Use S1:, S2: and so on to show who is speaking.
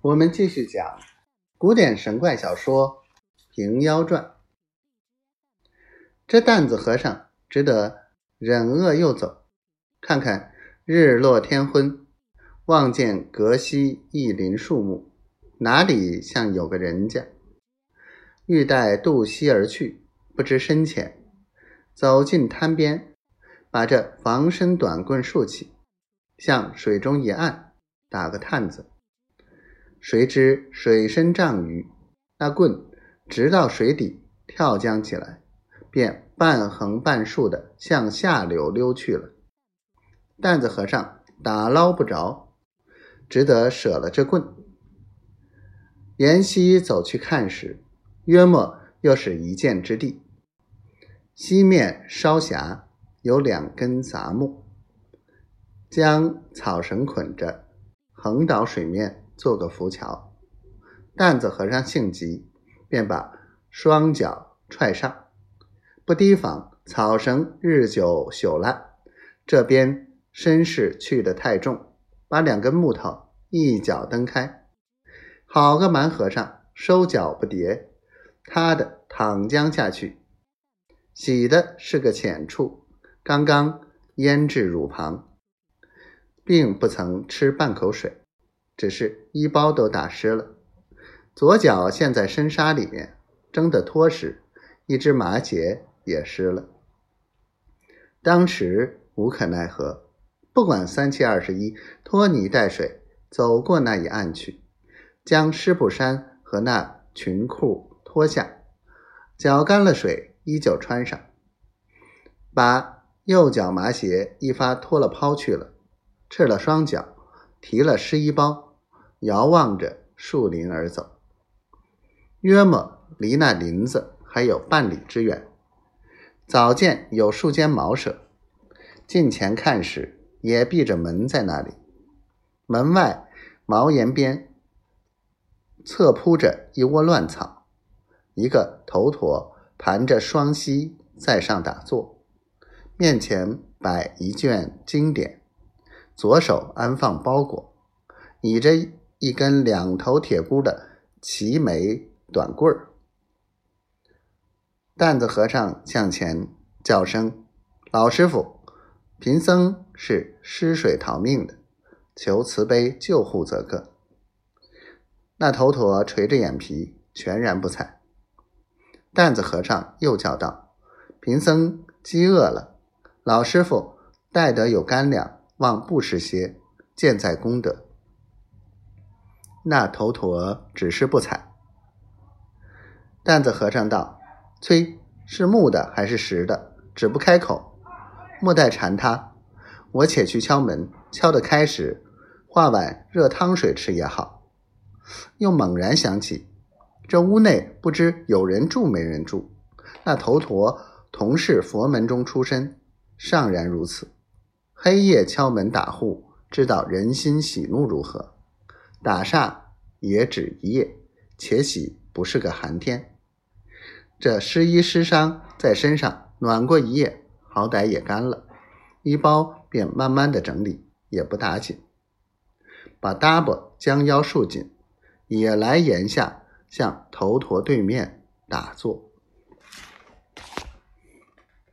S1: 我们继续讲古典神怪小说《平妖传》。这担子和尚只得忍饿又走，看看日落天昏，望见隔西一林树木，哪里像有个人家？欲待渡溪而去，不知深浅，走进滩边，把这防身短棍竖起，向水中一按，打个探子。谁知水深丈余，那棍直到水底跳江起来，便半横半竖的向下流溜去了。担子和尚打捞不着，只得舍了这棍。沿溪走去看时，约莫又是一箭之地。西面稍狭，有两根杂木，将草绳捆着，横倒水面。做个浮桥，担子和尚性急，便把双脚踹上，不提防草绳日久朽烂，这边身势去得太重，把两根木头一脚蹬开。好个蛮和尚，收脚不迭，他的躺将下去，洗的是个浅处，刚刚腌至乳旁，并不曾吃半口水。只是衣包都打湿了，左脚陷在深沙里面，蒸得脱时，一只麻鞋也湿了。当时无可奈何，不管三七二十一，拖泥带水走过那一岸去，将湿布衫和那裙裤脱下，脚干了水，依旧穿上，把右脚麻鞋一发脱了抛去了，赤了双脚，提了湿衣包。遥望着树林而走，约莫离那林子还有半里之远。早见有数间茅舍，近前看时，也闭着门在那里。门外茅檐边侧铺着一窝乱草，一个头陀盘着双膝在上打坐，面前摆一卷经典，左手安放包裹，倚着。一根两头铁箍的齐眉短棍儿，担子和尚向前叫声：“老师傅，贫僧是失水逃命的，求慈悲救护则个。”那头陀垂着眼皮，全然不睬。担子和尚又叫道：“贫僧饥饿了，老师傅带得有干粮，望布施些，建在功德。”那头陀只是不睬。担子和尚道：“催，是木的还是石的？只不开口，莫待缠他。我且去敲门，敲得开时，化碗热汤水吃也好。”又猛然想起，这屋内不知有人住没人住。那头陀同是佛门中出身，尚然如此。黑夜敲门打户，知道人心喜怒如何。打煞也只一夜，且喜不是个寒天。这湿衣湿裳在身上暖过一夜，好歹也干了。衣包便慢慢的整理，也不打紧。把搭膊将腰束紧，也来檐下向头陀对面打坐。